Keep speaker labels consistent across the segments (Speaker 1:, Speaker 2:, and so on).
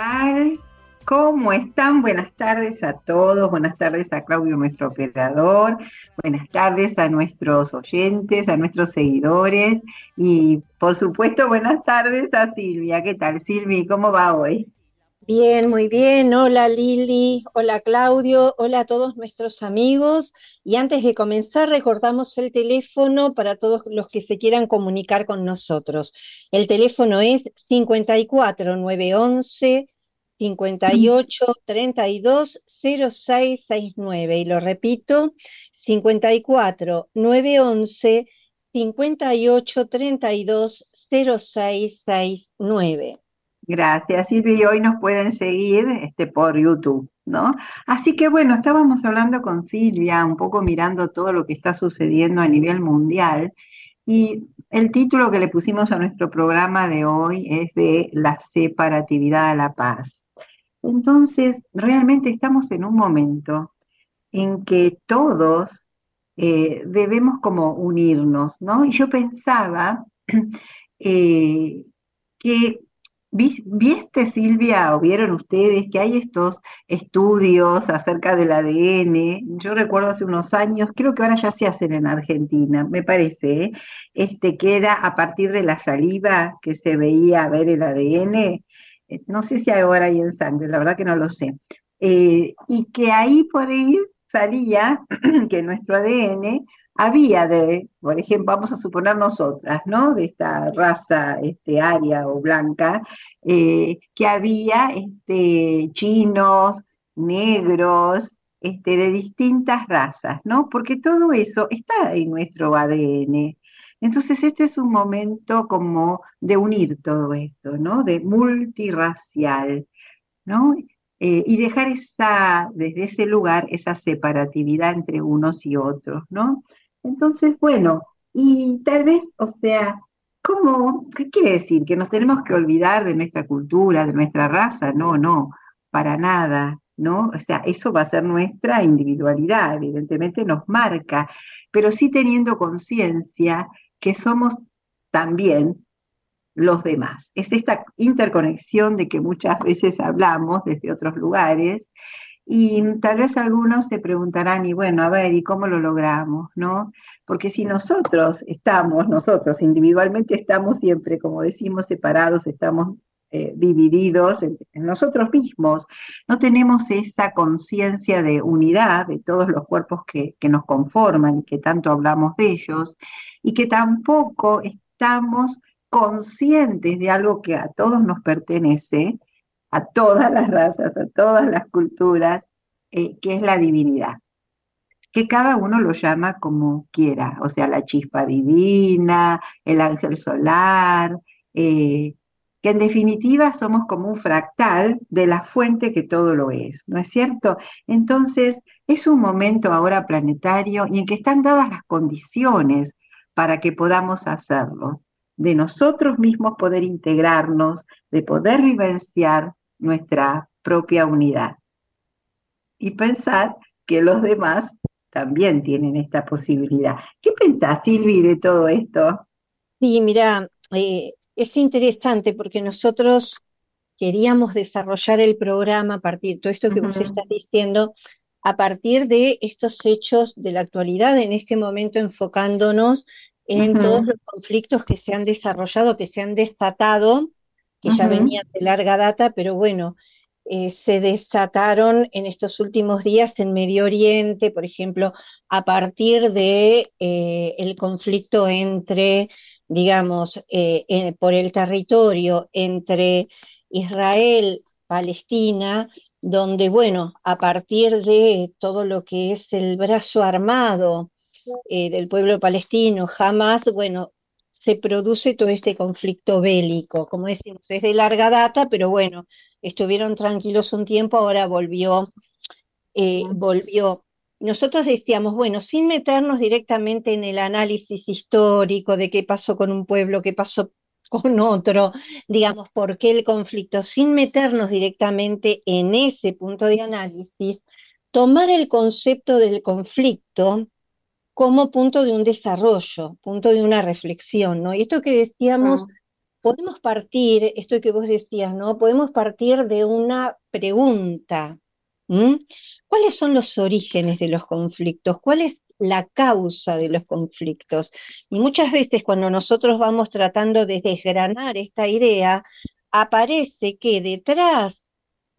Speaker 1: tal? ¿Cómo están? Buenas tardes a todos, buenas tardes a Claudio, nuestro operador, buenas tardes a nuestros oyentes, a nuestros seguidores y por supuesto buenas tardes a Silvia. ¿Qué tal Silvia? ¿Cómo va hoy?
Speaker 2: Bien, muy bien. Hola Lili, hola Claudio, hola a todos nuestros amigos. Y antes de comenzar, recordamos el teléfono para todos los que se quieran comunicar con nosotros. El teléfono es 54 911 58 32 0669. Y lo repito, 54 911 58 32 0669.
Speaker 1: Gracias, Silvia, y hoy nos pueden seguir este, por YouTube, ¿no? Así que bueno, estábamos hablando con Silvia, un poco mirando todo lo que está sucediendo a nivel mundial, y el título que le pusimos a nuestro programa de hoy es de la separatividad a la paz. Entonces, realmente estamos en un momento en que todos eh, debemos como unirnos, ¿no? Y yo pensaba eh, que ¿Viste, Silvia, o vieron ustedes que hay estos estudios acerca del ADN? Yo recuerdo hace unos años, creo que ahora ya se hacen en Argentina, me parece, ¿eh? este, que era a partir de la saliva que se veía ver el ADN. Eh, no sé si ahora hay en sangre, la verdad que no lo sé. Eh, y que ahí por ahí salía que nuestro ADN había de, por ejemplo, vamos a suponer nosotras, ¿no? De esta raza este, aria o blanca, eh, que había este, chinos, negros, este, de distintas razas, ¿no? Porque todo eso está en nuestro ADN. Entonces, este es un momento como de unir todo esto, ¿no? De multirracial, ¿no? Eh, y dejar esa, desde ese lugar, esa separatividad entre unos y otros, ¿no? Entonces, bueno, y tal vez, o sea, ¿cómo? ¿Qué quiere decir? ¿Que nos tenemos que olvidar de nuestra cultura, de nuestra raza? No, no, para nada, ¿no? O sea, eso va a ser nuestra individualidad, evidentemente nos marca, pero sí teniendo conciencia que somos también los demás. Es esta interconexión de que muchas veces hablamos desde otros lugares y tal vez algunos se preguntarán, y bueno, a ver, ¿y cómo lo logramos? ¿No? Porque si nosotros estamos, nosotros individualmente estamos siempre, como decimos, separados, estamos eh, divididos en, nosotros mismos, no tenemos esa conciencia de unidad de todos los cuerpos que, que nos conforman y que tanto hablamos de ellos, y que tampoco estamos conscientes de algo que a todos nos pertenece, a todas las razas, a todas las culturas, eh, que es la divinidad, que cada uno lo llama como quiera, o sea, la chispa divina, el ángel solar, eh, que en definitiva somos como un fractal de la fuente que todo lo es, ¿no es cierto? Entonces, es un momento ahora planetario y en que están dadas las condiciones para que podamos hacerlo, de nosotros mismos poder integrarnos, de poder vivenciar nuestra propia unidad. Y pensar que los demás también tienen esta posibilidad. ¿Qué pensás, Silvi, de todo esto?
Speaker 2: Sí, mira, eh, es interesante porque nosotros queríamos desarrollar el programa a partir de todo esto que vos estás diciendo, a partir de estos hechos de la actualidad, en este momento enfocándonos en todos los conflictos que se han desarrollado, que se han desatado que ya venían de larga data, pero bueno, eh, se desataron en estos últimos días en Medio Oriente, por ejemplo, a partir de eh, el conflicto entre, digamos, eh, por el territorio entre Israel, Palestina, donde, bueno, a partir de todo lo que es el brazo armado del pueblo palestino, jamás, bueno, se produce todo este conflicto bélico. Como decimos, es de larga data, pero bueno, estuvieron tranquilos un tiempo, ahora volvió, eh, volvió. Nosotros decíamos, bueno, sin meternos directamente en el análisis histórico de qué pasó con un pueblo, qué pasó con otro, digamos, por qué el conflicto, sin meternos directamente en ese punto de análisis, tomar el concepto del conflicto como punto de un desarrollo, punto de una reflexión, ¿no? Y esto que decíamos podemos partir, esto que vos decías, ¿no? Podemos partir de una pregunta. ¿Cuáles son los orígenes de los conflictos? ¿Cuál es la causa de los conflictos? Y muchas veces cuando nosotros vamos tratando de desgranar esta idea, aparece que detrás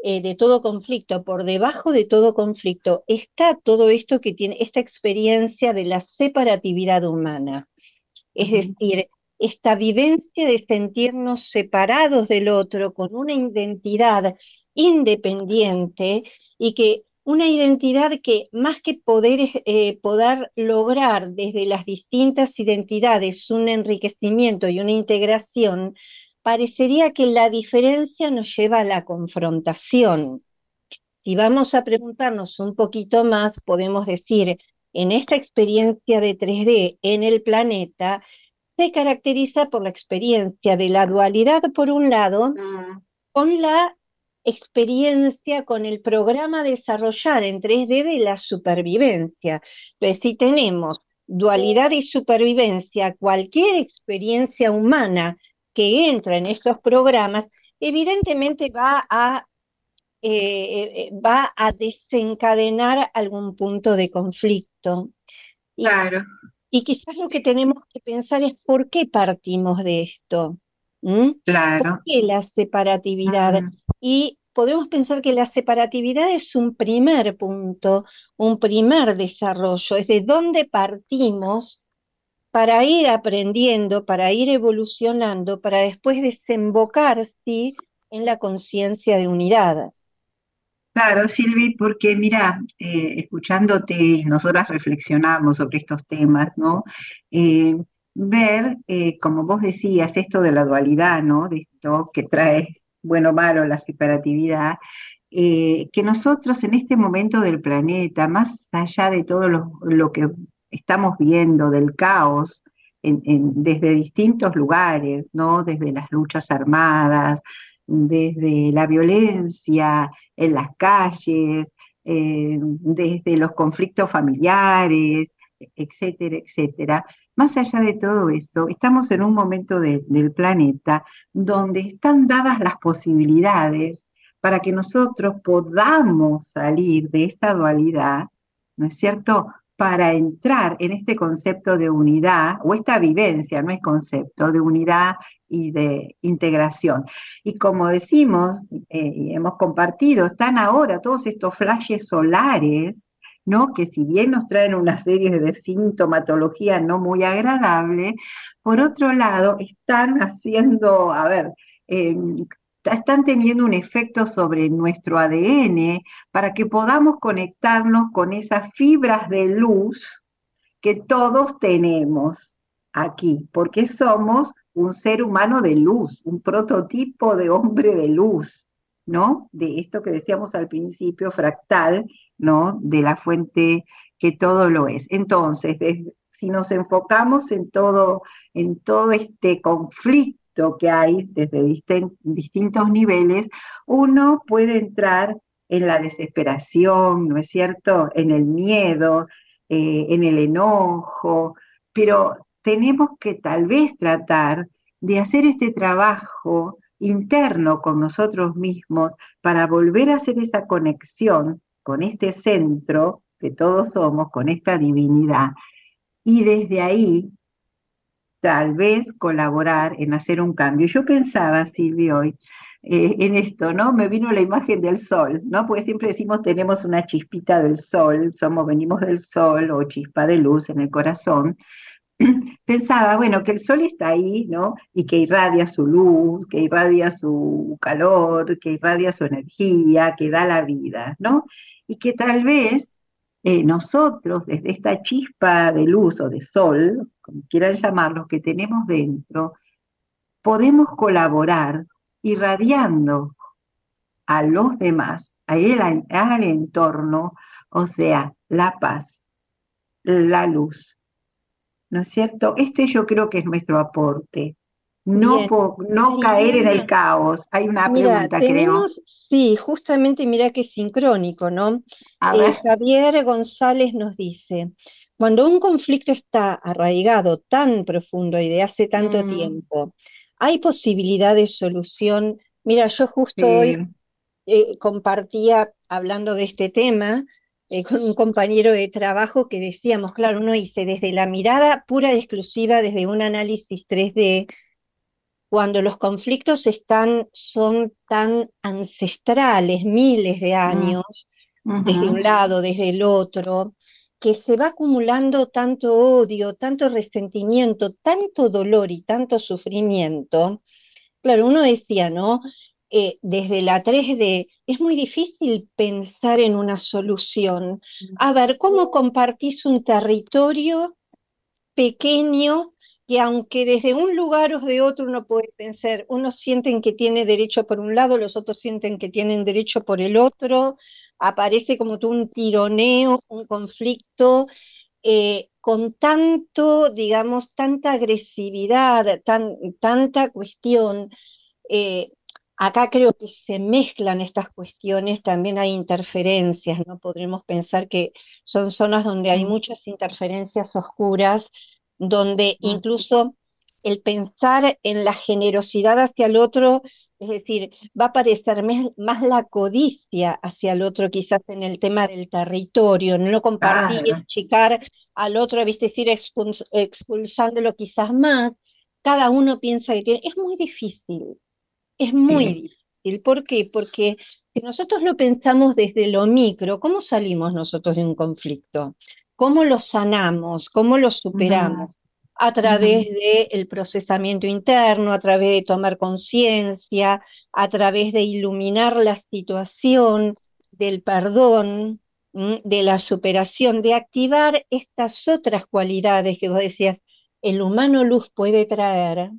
Speaker 2: eh, de todo conflicto, por debajo de todo conflicto, está todo esto que tiene, esta experiencia de la separatividad humana. Es decir, esta vivencia de sentirnos separados del otro con una identidad independiente y que una identidad que más que poder, eh, poder lograr desde las distintas identidades un enriquecimiento y una integración, parecería que la diferencia nos lleva a la confrontación. Si vamos a preguntarnos un poquito más, podemos decir, en esta experiencia de 3D en el planeta, se caracteriza por la experiencia de la dualidad por un lado, mm. con la experiencia con el programa desarrollar en 3D de la supervivencia. Entonces, si tenemos dualidad y supervivencia, cualquier experiencia humana que entra en estos programas, evidentemente va a, eh, eh, va a desencadenar algún punto de conflicto.
Speaker 1: claro.
Speaker 2: Y quizás lo que tenemos que pensar es por qué partimos de esto.
Speaker 1: Claro.
Speaker 2: ¿Por qué la separatividad? Y podemos pensar que la separatividad es un primer punto, un primer desarrollo, es de dónde partimos para ir aprendiendo, para ir evolucionando, para después desembocar en la conciencia de unidad.
Speaker 1: Claro, Silvi, porque mira, eh, escuchándote y nosotras reflexionamos sobre estos temas, ¿no? Eh, ver, eh, como vos decías, esto de la dualidad, ¿no? De esto que trae bueno malo la separatividad, que nosotros en este momento del planeta, más allá de todo lo, que estamos viendo, del caos, desde distintos lugares, ¿no? Desde las luchas armadas, desde la violencia en las calles, eh, desde los conflictos familiares, etcétera, etcétera. Más allá de todo eso, estamos en un momento del planeta donde están dadas las posibilidades para que nosotros podamos salir de esta dualidad, ¿no es cierto? Para entrar en este concepto de unidad, o esta vivencia, no es concepto, de unidad y de integración. Y como decimos eh, y hemos compartido, están ahora todos estos flashes solares, ¿no? que si bien nos traen una serie de sintomatología no muy agradable, por otro lado están haciendo, a ver, em, están teniendo un efecto sobre nuestro ADN para que podamos conectarnos con esas fibras de luz que todos tenemos aquí, porque somos un ser humano de luz, un prototipo de hombre de luz, ¿no? De esto que decíamos al principio, fractal, ¿no? De la fuente que todo lo es. Entonces, si nos enfocamos en todo, en todo este conflicto que hay desde distintos niveles, uno puede entrar en la desesperación, ¿no es cierto? En el miedo, eh, en el enojo, pero tenemos que tal vez tratar de hacer este trabajo interno con nosotros mismos para volver a hacer esa conexión con este centro que todos somos, con esta divinidad, y desde ahí tal vez colaborar en hacer un cambio. Yo pensaba, Silvia, hoy, eh, en esto, ¿no? Me vino la imagen del sol, ¿no? Porque siempre decimos tenemos una chispita del sol, somos, venimos del sol o chispa de luz en el corazón, pensaba, bueno, que el sol está ahí, ¿no? Y que irradia su luz, que irradia su calor, que irradia su energía, que da la vida, ¿no? Y que tal vez eh, nosotros, desde esta chispa de luz o de sol, como quieran llamarlo, que tenemos dentro, podemos colaborar irradiando a los demás, a al entorno, o sea, la paz, la luz, ¿no es cierto? Este yo creo que es nuestro aporte. No, no caer en el caos. Hay una pregunta, creo.
Speaker 2: Sí, justamente mira que es sincrónico, ¿no? Eh, Javier González nos dice, cuando un conflicto está arraigado tan profundo y de hace tanto mm. tiempo, hay posibilidad de solución. Mira, yo justo hoy eh, compartía, hablando de este tema, eh, con un compañero de trabajo que decíamos, claro, uno dice desde la mirada pura y exclusiva, desde un análisis 3D, cuando los conflictos están, son tan ancestrales, miles de mm. años, desde un lado, desde el otro, que se va acumulando tanto odio, tanto resentimiento, tanto dolor y tanto sufrimiento. Claro, uno decía, ¿no? Eh, desde la 3D es muy difícil pensar en una solución. A ver, ¿cómo compartís un territorio pequeño que aunque desde un lugar o de otro uno puede pensar, unos sienten que tiene derecho por un lado, los otros sienten que tienen derecho por el otro, aparece como todo un tironeo, un conflicto, eh, con tanto, digamos, tanta agresividad, tan, tanta cuestión. Eh, acá creo que se mezclan estas cuestiones, también hay interferencias, ¿no? Podremos pensar que son zonas donde hay mm. muchas interferencias oscuras donde incluso el pensar en la generosidad hacia el otro, es decir, va a aparecer más la codicia hacia el otro, quizás en el tema del territorio, no compartir, achicar al otro, es decir, expulsándolo quizás más. Cada uno piensa que tiene. Es muy difícil, es muy difícil. ¿Por qué? Porque si nosotros lo pensamos desde lo micro, ¿cómo salimos nosotros de un conflicto? ¿Cómo lo sanamos? ¿Cómo lo superamos? A través del procesamiento interno, a través de tomar conciencia, a través de iluminar la situación, del perdón, de la superación, de activar estas otras cualidades que vos decías, el humano luz puede traer,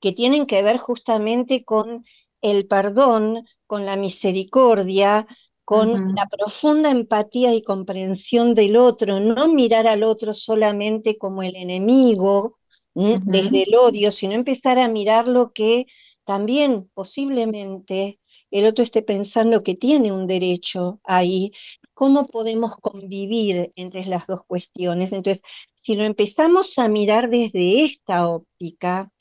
Speaker 2: que tienen que ver justamente con el perdón, con la misericordia, con la profunda empatía y comprensión del otro, no mirar al otro solamente como el enemigo desde el odio, sino empezar a mirar lo que también posiblemente el otro esté pensando que tiene un derecho ahí, cómo podemos convivir entre las dos cuestiones. Entonces, si lo empezamos a mirar desde esta óptica,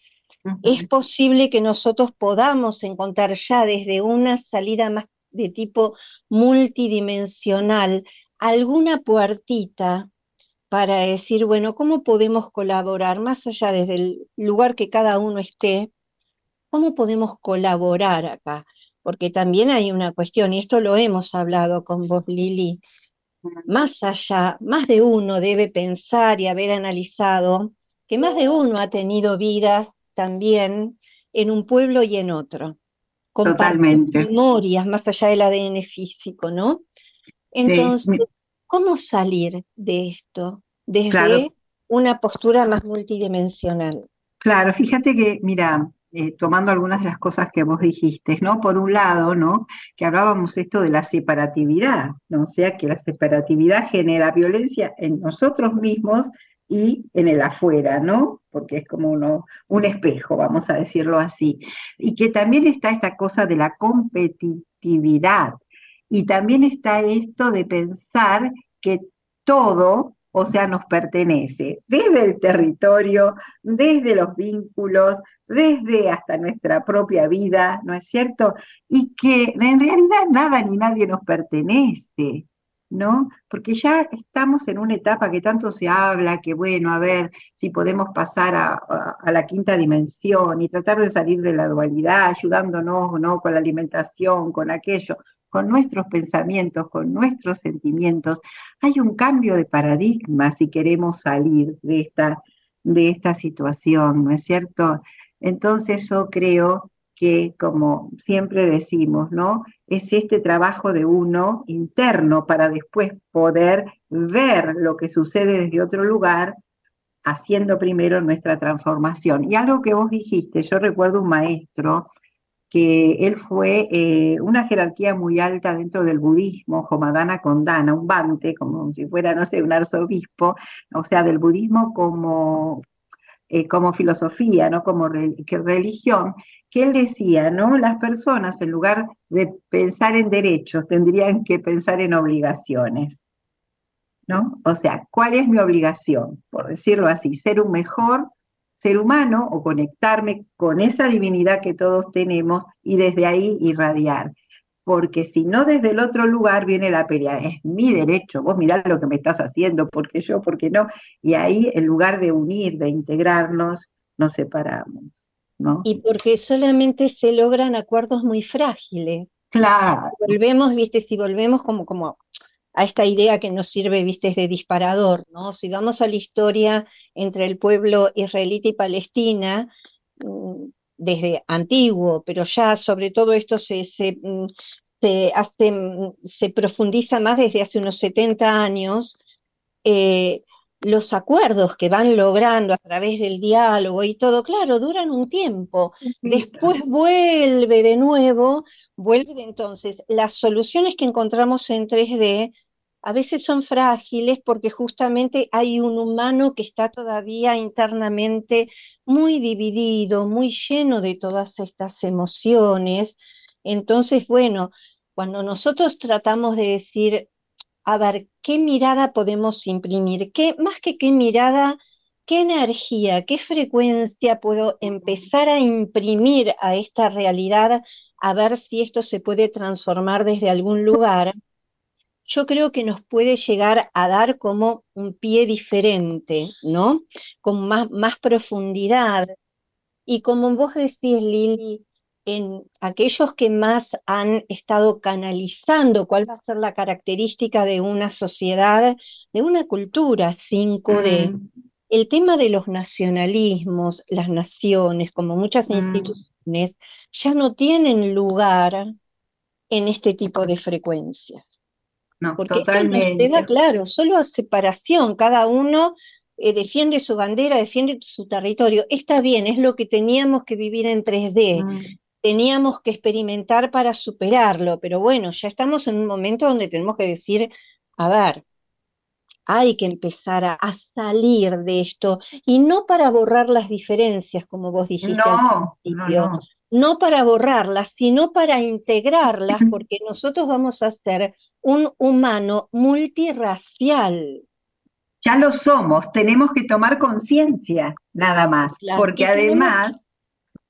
Speaker 2: es posible que nosotros podamos encontrar ya desde una salida más de tipo multidimensional, alguna puertita para decir, bueno, ¿cómo podemos colaborar más allá desde el lugar que cada uno esté? ¿Cómo podemos colaborar acá? Porque también hay una cuestión, y esto lo hemos hablado con vos, Lili, más allá, más de uno debe pensar y haber analizado que más de uno ha tenido vidas también en un pueblo y en otro. Totalmente. memorias más allá del ADN físico, ¿no? Entonces, ¿cómo salir de esto desde una postura más multidimensional?
Speaker 1: Claro, fíjate que, mira, eh, tomando algunas de las cosas que vos dijiste, ¿no? Por un lado, ¿no? Que hablábamos esto de la separatividad, ¿no? O sea, que la separatividad genera violencia en nosotros mismos y en el afuera, ¿no? Porque es como uno, un espejo, vamos a decirlo así. Y que también está esta cosa de la competitividad. Y también está esto de pensar que todo, o sea, nos pertenece, desde el territorio, desde los vínculos, desde hasta nuestra propia vida, ¿no es cierto? Y que en realidad nada ni nadie nos pertenece. ¿No? Porque ya estamos en una etapa que tanto se habla, que bueno, a ver si podemos pasar a, la quinta dimensión y tratar de salir de la dualidad, ayudándonos, ¿no? Con la alimentación, con aquello, con nuestros pensamientos, con nuestros sentimientos. Hay un cambio de paradigma si queremos salir de esta, de esta situación, ¿no es cierto? Entonces yo creo que, como siempre decimos, ¿no? Es este trabajo de uno interno para después poder ver lo que sucede desde otro lugar, haciendo primero nuestra transformación. Y algo que vos dijiste, yo recuerdo un maestro que él fue eh, una jerarquía muy alta dentro del budismo, Jomadana Kondana, un bante, como si fuera, no sé, un arzobispo, o sea, del budismo como, eh, como filosofía, no como religión, que él decía, ¿no? Las personas, en lugar de pensar en derechos, tendrían que pensar en obligaciones, ¿no? O sea, ¿cuál es mi obligación? Por decirlo así, ser un mejor ser humano o conectarme con esa divinidad que todos tenemos y desde ahí irradiar. Porque si no desde el otro lugar viene la pelea, es mi derecho, vos mirá lo que me estás haciendo, porque yo, porque no. Y ahí en lugar de unir, de integrarnos, nos separamos. ¿no?
Speaker 2: Y porque solamente se logran acuerdos muy frágiles.
Speaker 1: Claro.
Speaker 2: Volvemos, viste, si volvemos como, como a esta idea que nos sirve, viste, de disparador, ¿no? Si vamos a la historia entre el pueblo israelita y Palestina, mm, desde antiguo, pero ya sobre todo esto se, se, mm, hace, mm, se profundiza más desde hace unos 70 años, eh, los acuerdos que van logrando a través del diálogo y todo, claro, duran un tiempo. Después vuelve de nuevo, vuelve de entonces. Las soluciones que encontramos en 3D a veces son frágiles porque justamente hay un humano que está todavía internamente muy dividido, muy lleno de todas estas emociones. Entonces, bueno, cuando nosotros tratamos de decir, a ver qué mirada podemos imprimir, qué, más que qué mirada, qué energía, qué frecuencia puedo empezar a imprimir a esta realidad, a ver si esto se puede transformar desde algún lugar, yo creo que nos puede llegar a dar como un pie diferente, ¿no? Con más, más profundidad. Y como vos decís, Lili, en aquellos que más han estado canalizando cuál va a ser la característica de una sociedad, de una cultura 5D. Mm. El tema de los nacionalismos, las naciones, como muchas mm. instituciones, ya no tienen lugar en este tipo de frecuencias.
Speaker 1: No,
Speaker 2: Porque
Speaker 1: totalmente.
Speaker 2: Esto claro, solo a separación, cada uno eh, defiende su bandera, defiende su territorio. Está bien, es lo que teníamos que vivir en 3D teníamos que experimentar para superarlo, pero bueno, ya estamos en un momento donde tenemos que decir, a ver, hay que empezar a, salir de esto y no para borrar las diferencias, como vos dijiste al principio, no, para borrarlas, sino para integrarlas, porque nosotros vamos a ser un humano multirracial.
Speaker 1: Ya lo somos, tenemos que tomar conciencia, nada más, porque además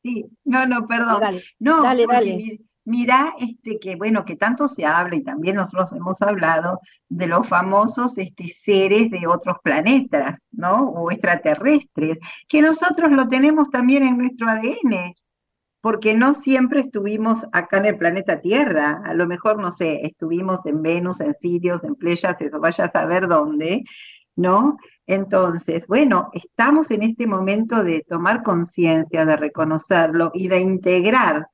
Speaker 1: Sí, no, no, perdón. Dale, no, dale, dale. Mira, este, que bueno, que tanto se habla y también nosotros hemos hablado de los famosos este, seres de otros planetas, ¿no? O extraterrestres, que nosotros lo tenemos también en nuestro ADN, porque no siempre estuvimos acá en el planeta Tierra, a lo mejor, no sé, estuvimos en Venus, en Sirius, en Pleiades, eso vaya a saber dónde, ¿no? Entonces, bueno, estamos en este momento de tomar conciencia, de reconocerlo y de integrar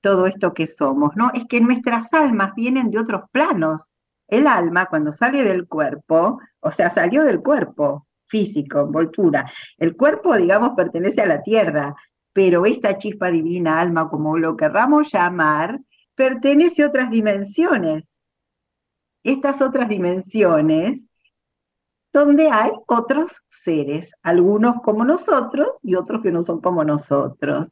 Speaker 1: todo esto que somos, ¿no? Es que nuestras almas vienen de otros planos. El alma, cuando sale del cuerpo, o sea, salió del cuerpo físico, envoltura. El cuerpo, digamos, pertenece a la tierra, pero esta chispa divina, alma, como lo querramos llamar, pertenece a otras dimensiones. Estas otras dimensiones donde hay otros seres, algunos como nosotros y otros que no son como nosotros.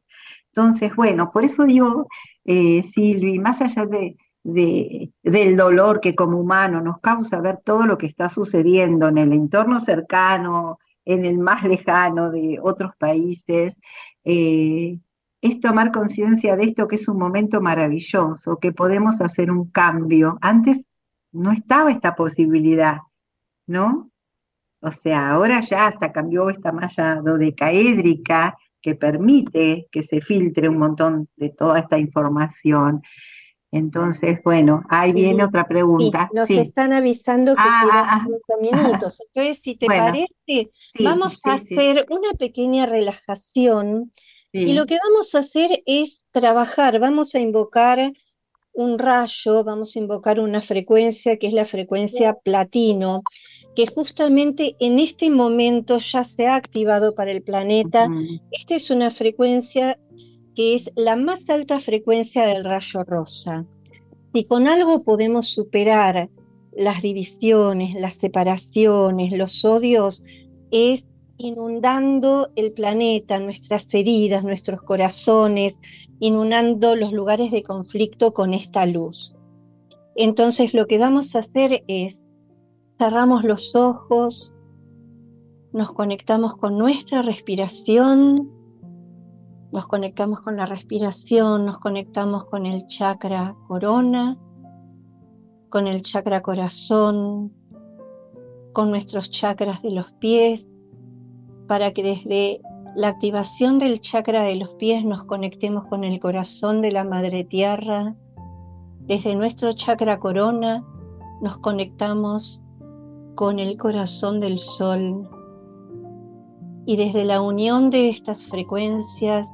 Speaker 1: Entonces, bueno, por eso digo, eh, Silvi, más allá de, del dolor que como humano nos causa ver todo lo que está sucediendo en el entorno cercano, en el más lejano de otros países, eh, es tomar conciencia de esto que es un momento maravilloso, que podemos hacer un cambio. Antes no estaba esta posibilidad, ¿no? O sea, ahora ya hasta cambió esta malla dodecaédrica que permite que se filtre un montón de toda esta información. Entonces, bueno, ahí viene otra pregunta.
Speaker 2: nos están avisando que ah, quedan ah, cinco ah. minutos. Entonces, si te parece, vamos a hacer una pequeña relajación y lo que vamos a hacer es trabajar, vamos a invocar un rayo, vamos a invocar una frecuencia que es la frecuencia platino que justamente en este momento ya se ha activado para el planeta. Esta es una frecuencia que es la más alta frecuencia del rayo rosa. Si con algo podemos superar las divisiones, las separaciones, los odios, es inundando el planeta, nuestras heridas, nuestros corazones, inundando los lugares de conflicto con esta luz. Entonces lo que vamos a hacer es cerramos los ojos, nos conectamos con nuestra respiración, nos conectamos con la respiración, nos conectamos con el chakra corona, con el chakra corazón, con nuestros chakras de los pies, para que desde la activación del chakra de los pies nos conectemos con el corazón de la Madre Tierra. Desde nuestro chakra corona nos conectamos con el corazón del Sol. Y desde la unión de estas frecuencias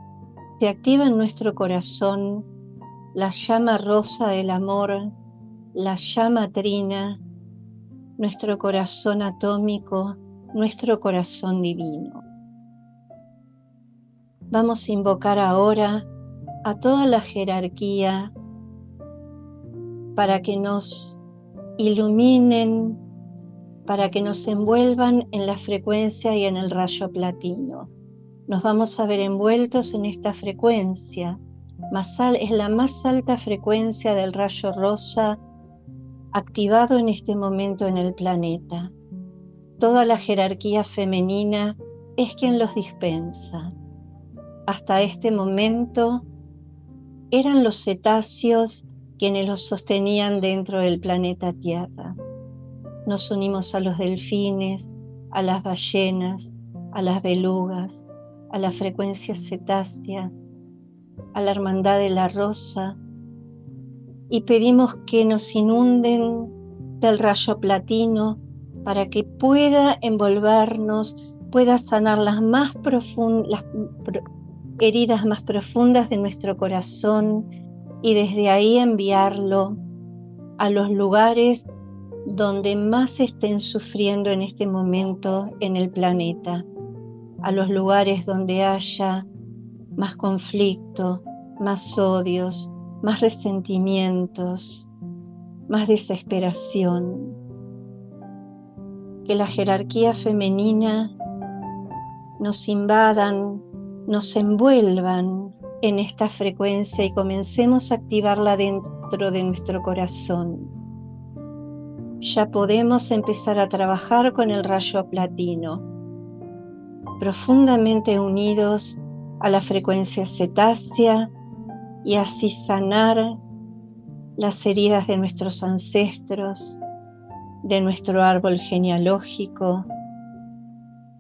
Speaker 2: se activa en nuestro corazón la llama rosa del amor, la llama trina, nuestro corazón atómico, nuestro corazón divino. Vamos a invocar ahora a toda la jerarquía para que nos iluminen, para que nos envuelvan en la frecuencia y en el rayo platino. Nos vamos a ver envueltos en esta frecuencia. es la más alta frecuencia del rayo rosa activado en este momento en el planeta. Toda la jerarquía femenina es quien los dispensa hasta este momento eran los cetáceos quienes los sostenían dentro del planeta Tierra. Nos unimos a los delfines, a las ballenas, a las belugas, a la frecuencia cetácea, a la hermandad de la rosa y pedimos que nos inunden del rayo platino para que pueda envolvernos, pueda sanar las más profundas, heridas más profundas de nuestro corazón y desde ahí enviarlo a los lugares donde más estén sufriendo en este momento en el planeta, a los lugares donde haya más conflicto, más odios, más resentimientos, más desesperación. Que la jerarquía femenina nos invadan nos envuelvan en esta frecuencia y comencemos a activarla dentro de nuestro corazón. Ya podemos empezar a trabajar con el rayo platino, profundamente unidos a la frecuencia cetácea y así sanar las heridas de nuestros ancestros, de nuestro árbol genealógico,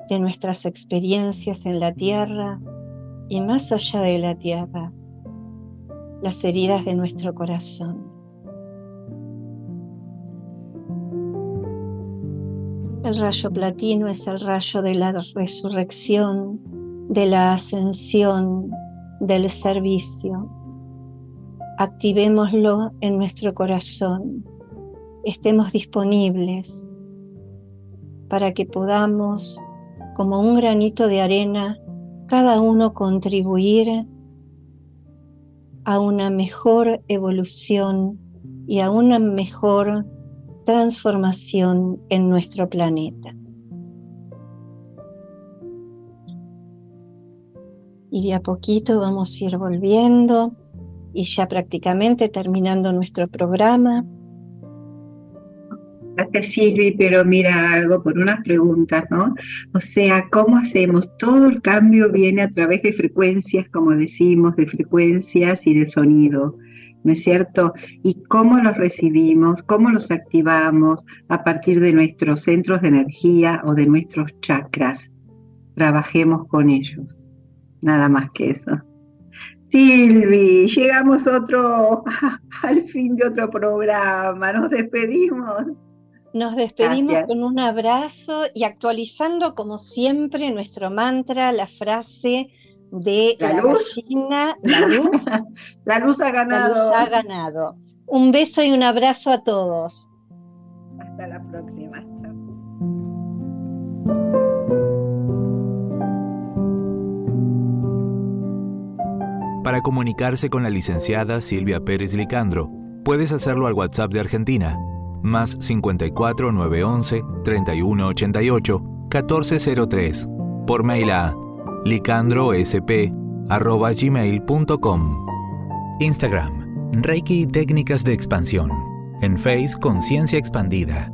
Speaker 2: de nuestras experiencias en la tierra y más allá de la tierra, las heridas de nuestro corazón. El rayo platino es el rayo de la resurrección, de la ascensión, del servicio. Activémoslo en nuestro corazón. Estemos disponibles para que podamos, como un granito de arena, cada uno contribuir a una mejor evolución y a una mejor transformación en nuestro planeta. Y de a poquito vamos a ir volviendo y ya prácticamente terminando nuestro programa.
Speaker 1: Gracias Silvi, pero mira algo por unas preguntas, ¿no? O sea, ¿cómo hacemos? Todo el cambio viene a través de frecuencias, como decimos, de frecuencias y de sonido, ¿no es cierto? ¿Y cómo los recibimos? ¿Cómo los activamos a partir de nuestros centros de energía o de nuestros chakras? Trabajemos con ellos. Nada más que eso. Silvi, llegamos otro al fin de otro programa, nos despedimos.
Speaker 2: Nos despedimos con un abrazo y actualizando como siempre nuestro mantra, la frase de
Speaker 1: la, luz.
Speaker 2: la luz.
Speaker 1: la luz ha ganado.
Speaker 2: La luz ha ganado. Un beso y un abrazo a todos.
Speaker 1: Hasta la próxima.
Speaker 3: Para comunicarse con la licenciada Silvia Pérez Licandro, puedes hacerlo al WhatsApp de Argentina más 54 911 3188 1403 por mail a licandrosp@gmail.com. Instagram Reiki Técnicas de Expansión. En Face Conciencia Expandida.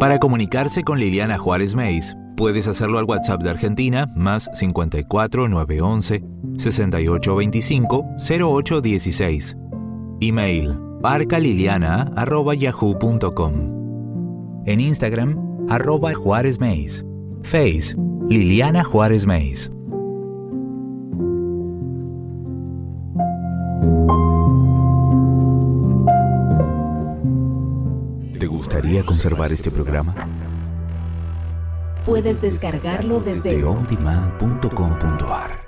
Speaker 3: Para comunicarse con Liliana Juárez Meis, puedes hacerlo al WhatsApp de Argentina más 54 911 6825 0816. Email parcaliliana.yahoo.com En Instagram, arroba Juárez Meis. Face, Liliana Juárez Meis. ¿Te gustaría conservar este programa?
Speaker 4: Puedes descargarlo desde
Speaker 3: ondemand.com.ar